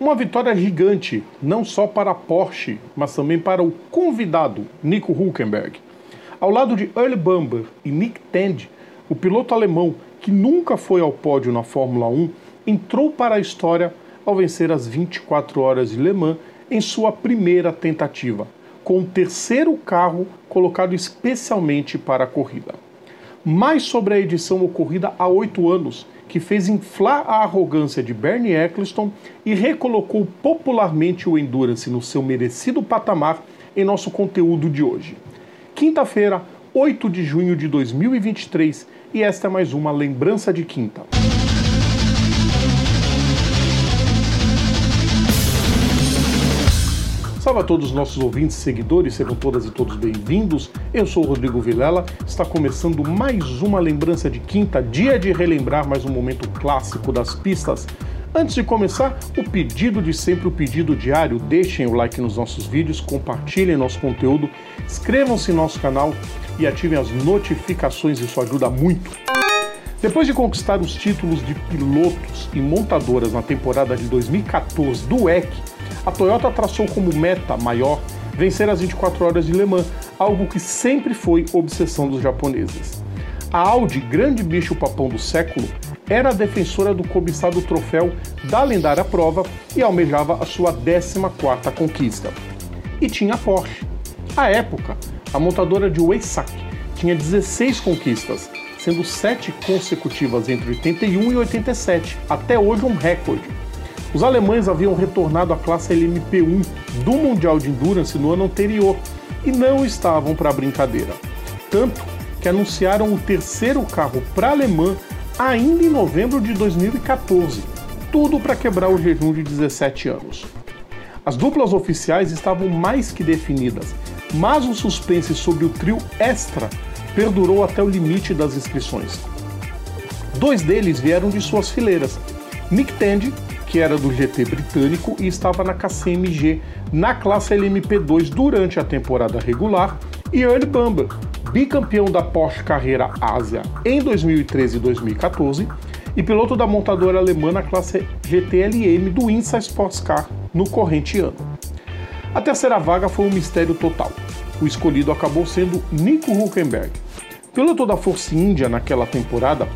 Uma vitória gigante, não só para a Porsche, mas também para o convidado Nico Hulkenberg. Ao lado de Earl Bamber e Nick Tandy, o piloto alemão que nunca foi ao pódio na Fórmula 1 entrou para a história ao vencer as 24 horas de Le Mans em sua primeira tentativa, com o terceiro carro colocado especialmente para a corrida. Mais sobre a edição ocorrida há oito anos que fez inflar a arrogância de Bernie Eccleston e recolocou popularmente o Endurance no seu merecido patamar em nosso conteúdo de hoje. Quinta-feira, 8 de junho de 2023, e esta é mais uma lembrança de quinta. Salve a todos os nossos ouvintes e seguidores, sejam todas e todos bem-vindos. Eu sou o Rodrigo Vilela, está começando mais uma lembrança de quinta, dia de relembrar mais um momento clássico das pistas. Antes de começar, o pedido de sempre, o pedido diário, deixem o like nos nossos vídeos, compartilhem nosso conteúdo, inscrevam-se no nosso canal e ativem as notificações, isso ajuda muito. Depois de conquistar os títulos de pilotos e montadoras na temporada de 2014 do WEC, a Toyota traçou como meta maior vencer as 24 horas de Le Mans, algo que sempre foi obsessão dos japoneses. A Audi, grande bicho papão do século, era defensora do cobiçado troféu da lendária prova e almejava a sua 14ª conquista. E tinha a Porsche. À época, a montadora de Weissach tinha 16 conquistas, sendo 7 consecutivas entre 81 e 87, até hoje um recorde. Os alemães haviam retornado à classe LMP1 do Mundial de Endurance no ano anterior e não estavam para brincadeira. Tanto que anunciaram o terceiro carro para alemã ainda em novembro de 2014, tudo para quebrar o jejum de 17 anos. As duplas oficiais estavam mais que definidas, mas o suspense sobre o trio extra perdurou até o limite das inscrições. Dois deles vieram de suas fileiras, Nick Tandy que era do GT britânico e estava na KCMG na classe LMP2 durante a temporada regular, e Earl Bamber, bicampeão da Porsche Carreira Ásia em 2013 e 2014 e piloto da montadora alemã na classe GTLM do INSA Sports Car no corrente ano. A terceira vaga foi um mistério total. O escolhido acabou sendo Nico Hulkenberg. Piloto da Force India naquela temporada,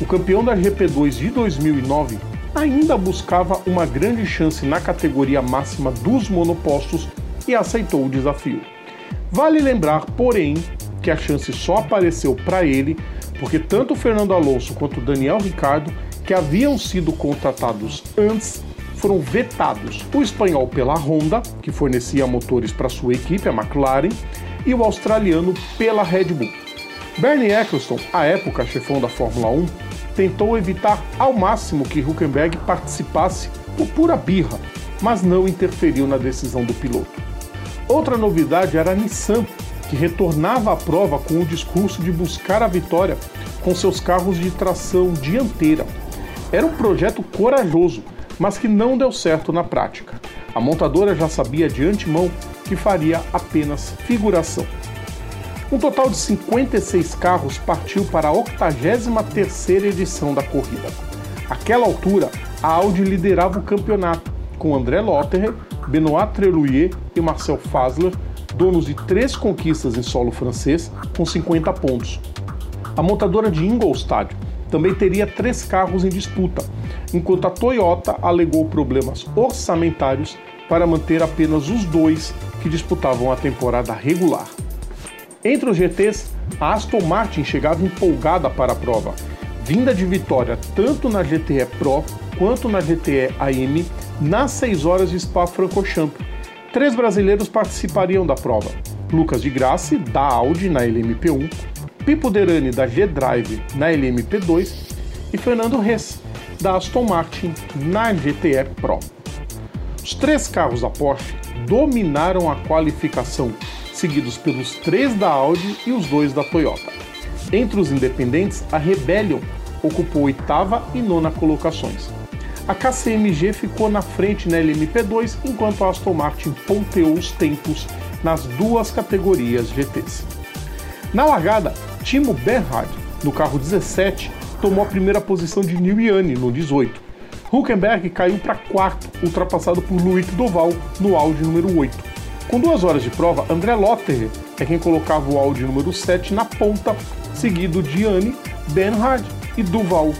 o campeão da GP2 de 2009 ainda buscava uma grande chance na categoria máxima dos monopostos e aceitou o desafio. Vale lembrar, porém, que a chance só apareceu para ele porque tanto Fernando Alonso quanto Daniel Ricardo, que haviam sido contratados antes, foram vetados. O espanhol pela Honda, que fornecia motores para sua equipe, a McLaren, e o australiano pela Red Bull. Bernie Eccleston, à época chefão da Fórmula 1, tentou evitar ao máximo que Huckenberg participasse por pura birra, mas não interferiu na decisão do piloto. Outra novidade era a Nissan, que retornava à prova com o discurso de buscar a vitória com seus carros de tração dianteira. Era um projeto corajoso, mas que não deu certo na prática. A montadora já sabia de antemão que faria apenas figuração. Um total de 56 carros partiu para a 83ª edição da corrida. Àquela altura, a Audi liderava o campeonato, com André Lotterer, Benoit Treluyer e Marcel Fasler, donos de três conquistas em solo francês, com 50 pontos. A montadora de Ingolstadt também teria três carros em disputa, enquanto a Toyota alegou problemas orçamentários para manter apenas os dois que disputavam a temporada regular. Entre os GTs, a Aston Martin chegava empolgada para a prova, vinda de vitória tanto na GTE Pro quanto na GTE AM nas 6 horas de Spa-Francorchamps. Três brasileiros participariam da prova: Lucas de Grassi, da Audi na LMP1, Pipo Derani, da G-Drive na LMP2 e Fernando Ress, da Aston Martin na GTE Pro. Os três carros da Porsche dominaram a qualificação seguidos pelos três da Audi e os dois da Toyota. Entre os independentes, a Rebellion ocupou oitava e nona colocações. A KCMG ficou na frente na LMP2, enquanto a Aston Martin ponteou os tempos nas duas categorias GTs. Na largada, Timo Bernhard, no carro 17, tomou a primeira posição de New Yanni no 18. Huckenberg caiu para quarto, ultrapassado por Loic Doval no Audi número 8. Com duas horas de prova, André Lotterer é quem colocava o Audi número 7 na ponta, seguido de Anne, Benhard e Duval.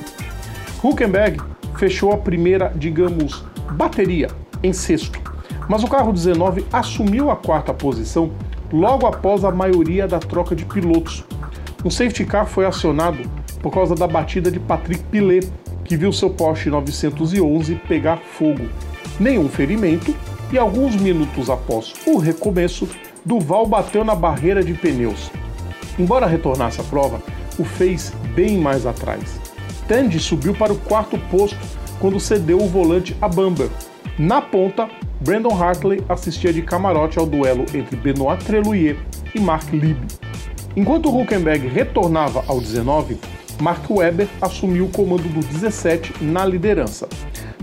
Huckenberg fechou a primeira, digamos, bateria em sexto, mas o carro 19 assumiu a quarta posição logo após a maioria da troca de pilotos. Um safety car foi acionado por causa da batida de Patrick Pilet, que viu seu Porsche 911 pegar fogo. Nenhum ferimento e alguns minutos após o recomeço, Duval bateu na barreira de pneus. Embora retornasse à prova, o fez bem mais atrás. Tandy subiu para o quarto posto quando cedeu o volante a Bamber. Na ponta, Brandon Hartley assistia de camarote ao duelo entre Benoit Treluier e Mark Lieb. Enquanto Huckenberg retornava ao 19, Mark Webber assumiu o comando do 17 na liderança.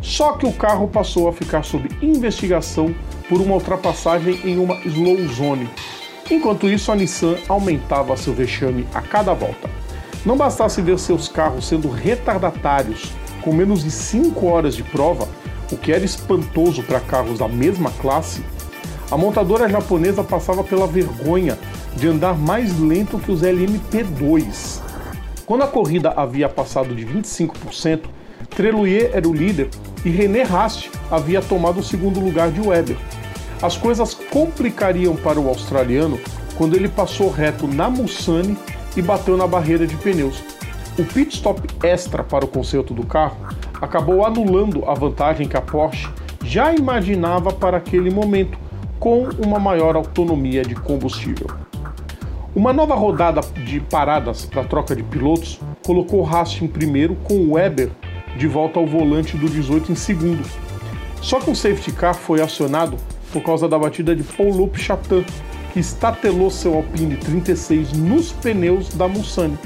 Só que o carro passou a ficar sob investigação por uma ultrapassagem em uma slow zone. Enquanto isso, a Nissan aumentava seu vexame a cada volta. Não bastasse ver seus carros sendo retardatários com menos de 5 horas de prova, o que era espantoso para carros da mesma classe, a montadora japonesa passava pela vergonha de andar mais lento que os LMP2. Quando a corrida havia passado de 25%, Treluier era o líder e René Rast havia tomado o segundo lugar de Weber. As coisas complicariam para o australiano quando ele passou reto na Mussani e bateu na barreira de pneus. O pit stop extra para o conserto do carro acabou anulando a vantagem que a Porsche já imaginava para aquele momento, com uma maior autonomia de combustível. Uma nova rodada de paradas para troca de pilotos colocou Haas em primeiro, com Weber de volta ao volante do 18 em segundo. Só que um safety car foi acionado por causa da batida de Paul Chatin, que estatelou seu Alpine 36 nos pneus da Mussani.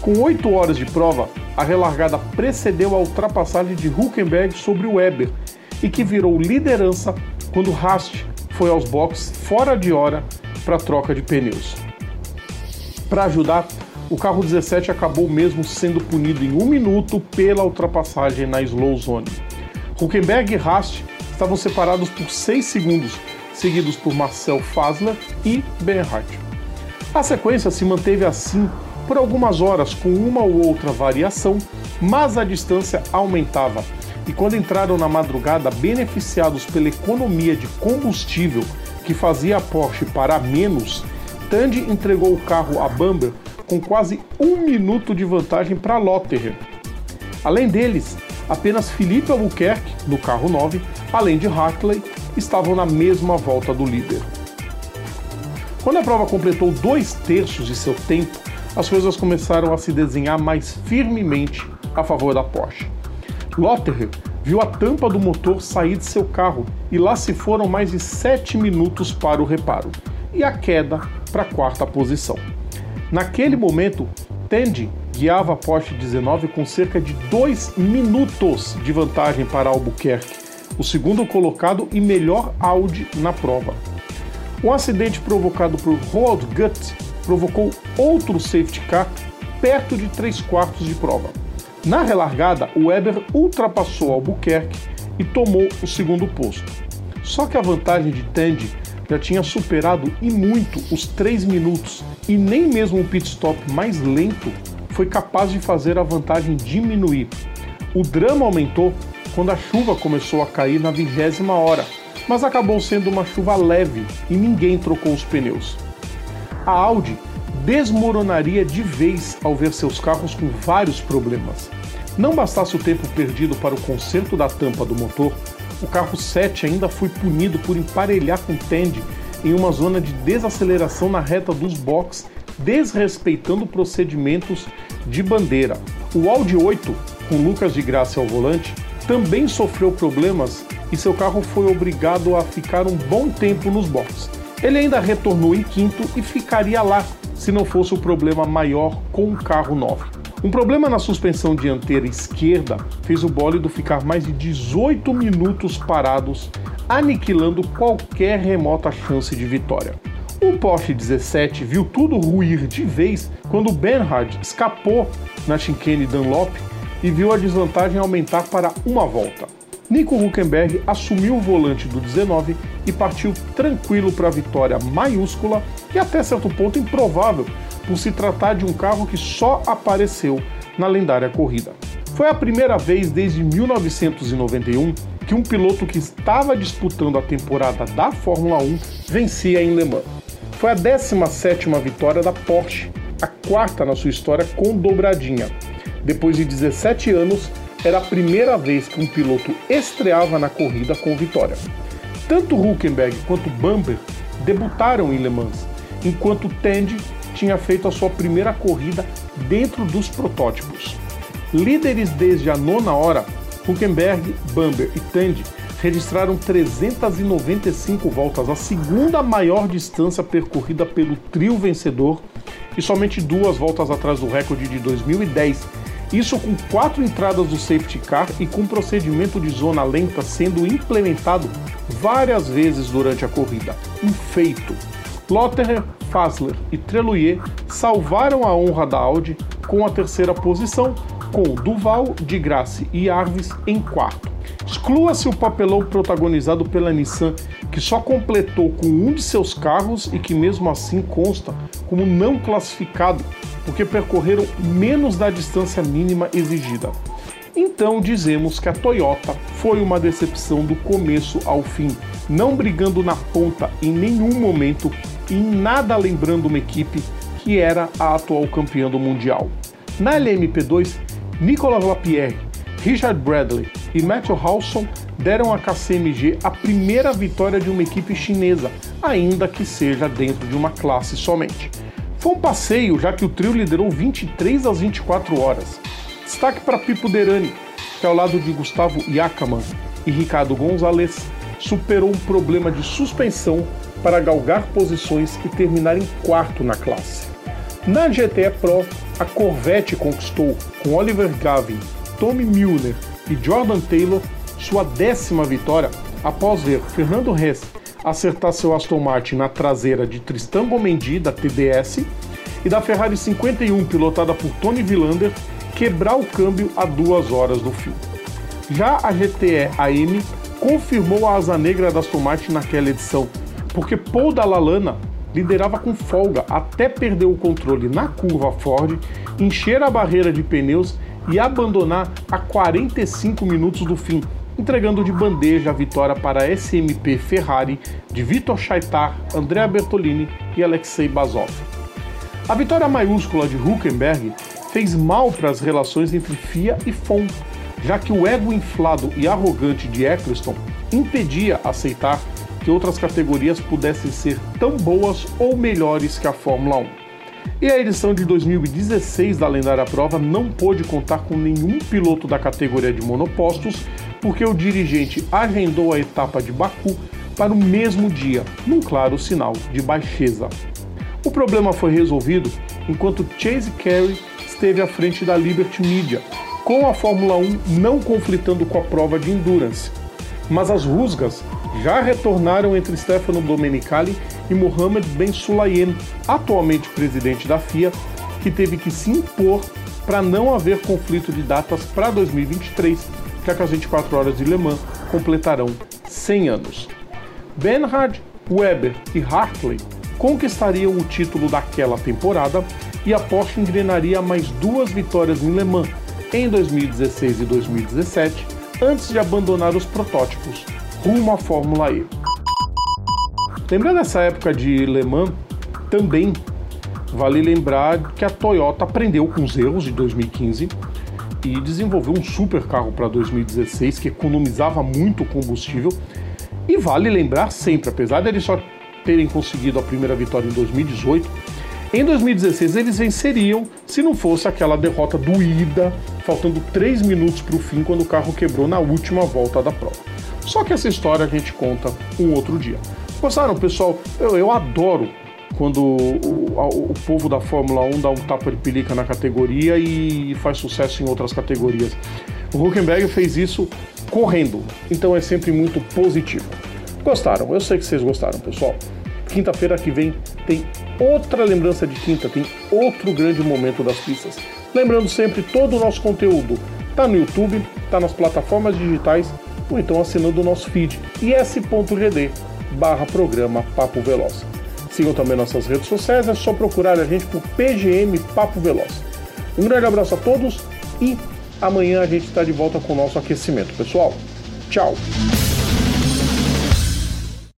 Com 8 horas de prova, a relargada precedeu a ultrapassagem de Huckenberg sobre Weber e que virou liderança quando Rast foi aos boxes fora de hora para troca de pneus. Para ajudar, o carro 17 acabou mesmo sendo punido em um minuto pela ultrapassagem na slow zone. Huckenberg e Rast estavam separados por 6 segundos, seguidos por Marcel Fasler e Bernhardt. A sequência se manteve assim por algumas horas com uma ou outra variação, mas a distância aumentava. E quando entraram na madrugada, beneficiados pela economia de combustível que fazia a Porsche parar menos, Tandy entregou o carro a Bamber com quase um minuto de vantagem para Lotterer. Além deles, apenas Felipe Albuquerque, no carro 9, além de Hartley, estavam na mesma volta do líder. Quando a prova completou dois terços de seu tempo, as coisas começaram a se desenhar mais firmemente a favor da Porsche. Lotterer viu a tampa do motor sair de seu carro e lá se foram mais de 7 minutos para o reparo e a queda para a quarta posição. Naquele momento, Tandy guiava a Porsche 19 com cerca de 2 minutos de vantagem para Albuquerque, o segundo colocado e melhor Audi na prova. Um acidente provocado por Roald Gutt provocou outro safety car perto de 3 quartos de prova. Na relargada, o Weber ultrapassou Albuquerque e tomou o segundo posto. Só que a vantagem de Tandy já tinha superado e muito os 3 minutos e nem mesmo o pit stop mais lento foi capaz de fazer a vantagem diminuir. O drama aumentou quando a chuva começou a cair na vigésima hora, mas acabou sendo uma chuva leve e ninguém trocou os pneus. A Audi desmoronaria de vez ao ver seus carros com vários problemas. Não bastasse o tempo perdido para o conserto da tampa do motor, o carro 7 ainda foi punido por emparelhar com Tandy em uma zona de desaceleração na reta dos boxes, desrespeitando procedimentos de bandeira. O Audi 8, com Lucas de Graça ao volante, também sofreu problemas e seu carro foi obrigado a ficar um bom tempo nos boxes. Ele ainda retornou em quinto e ficaria lá se não fosse o problema maior com o carro novo. Um problema na suspensão dianteira esquerda fez o bólido ficar mais de 18 minutos parados, aniquilando qualquer remota chance de vitória. O Porsche 17 viu tudo ruir de vez quando Bernhard escapou na chicane Dunlop e viu a desvantagem aumentar para uma volta. Nico Huckenberg assumiu o volante do 19 e partiu tranquilo para a vitória maiúscula e até certo ponto improvável, por se tratar de um carro que só apareceu na lendária corrida. Foi a primeira vez desde 1991 que um piloto que estava disputando a temporada da Fórmula 1 vencia em Le Mans. Foi a 17ª vitória da Porsche, a quarta na sua história com dobradinha. Depois de 17 anos, era a primeira vez que um piloto estreava na corrida com vitória. Tanto Huckenberg quanto Bamber debutaram em Le Mans, enquanto Tandy tinha feito a sua primeira corrida dentro dos protótipos. Líderes desde a nona hora, Huckenberg, Bamber e Tandy registraram 395 voltas, a segunda maior distância percorrida pelo trio vencedor e somente duas voltas atrás do recorde de 2010, isso com quatro entradas do safety car e com procedimento de zona lenta sendo implementado várias vezes durante a corrida. Um feito. Lotterer, Fassler e Treluyer salvaram a honra da Audi com a terceira posição, com Duval, de Grasse e Arves em quarto. Exclua-se o papelão protagonizado pela Nissan, que só completou com um de seus carros e que mesmo assim consta como não classificado porque percorreram menos da distância mínima exigida. Então dizemos que a Toyota foi uma decepção do começo ao fim, não brigando na ponta em nenhum momento em nada lembrando uma equipe que era a atual campeã do Mundial. Na LMP2, Nicolas Lapierre, Richard Bradley e Matthew Halson deram à KCMG a primeira vitória de uma equipe chinesa, ainda que seja dentro de uma classe somente. Foi um passeio, já que o trio liderou 23 às 24 horas. Destaque para Pipo Derani, que ao lado de Gustavo Yakaman e Ricardo Gonzalez, superou um problema de suspensão para galgar posições e terminar em quarto na classe. Na GTE Pro, a Corvette conquistou, com Oliver Gavin, Tommy Müller e Jordan Taylor, sua décima vitória após ver Fernando Hess acertar seu Aston Martin na traseira de Tristan Gomendi, da TDS, e da Ferrari 51, pilotada por Tony Villander, quebrar o câmbio a duas horas do fim. Já a GTE AM confirmou a asa negra da Aston Martin naquela edição, porque Paul Dallalana liderava com folga até perder o controle na curva Ford, encher a barreira de pneus e abandonar a 45 minutos do fim, entregando de bandeja a vitória para a SMP Ferrari de Vitor Chaitar, Andrea Bertolini e Alexei Bazov. A vitória maiúscula de Huckenberg fez mal para as relações entre FIA e FOM, já que o ego inflado e arrogante de Eccleston impedia aceitar que outras categorias pudessem ser tão boas ou melhores que a Fórmula 1. E a edição de 2016 da lendária prova não pôde contar com nenhum piloto da categoria de monopostos, porque o dirigente agendou a etapa de Baku para o mesmo dia, num claro sinal de baixeza. O problema foi resolvido enquanto Chase Carey esteve à frente da Liberty Media, com a Fórmula 1 não conflitando com a prova de endurance. Mas as rusgas já retornaram entre Stefano Domenicali e Mohamed Ben Sulayem, atualmente presidente da FIA, que teve que se impor para não haver conflito de datas para 2023 já que as 24 horas de Le Mans completarão 100 anos. Bernhard, Weber e Hartley conquistariam o título daquela temporada e a Porsche engrenaria mais duas vitórias em Le Mans em 2016 e 2017, antes de abandonar os protótipos rumo à Fórmula E. Lembrando essa época de Le Mans, também vale lembrar que a Toyota aprendeu com os erros de 2015 e desenvolveu um super carro para 2016 que economizava muito combustível. E vale lembrar sempre, apesar de eles só terem conseguido a primeira vitória em 2018, em 2016 eles venceriam se não fosse aquela derrota doída, faltando 3 minutos para o fim quando o carro quebrou na última volta da prova. Só que essa história a gente conta um outro dia. Gostaram, pessoal? Eu, eu adoro quando o, o, povo da Fórmula 1 dá um tapa de pelica na categoria e faz sucesso em outras categorias. O Huckenberg fez isso correndo, então é sempre muito positivo. Gostaram? Eu sei que vocês gostaram, pessoal. Quinta-feira que vem tem outra lembrança de quinta, tem outro grande momento das pistas. Lembrando sempre, todo o nosso conteúdo Tá no YouTube, tá nas plataformas digitais ou então assinando o nosso feed is.gd barra programa Papo Veloz. Sigam também nossas redes sociais, é só procurar a gente por PGM Papo Veloz. Um grande abraço a todos e amanhã a gente está de volta com o nosso aquecimento. Pessoal, tchau!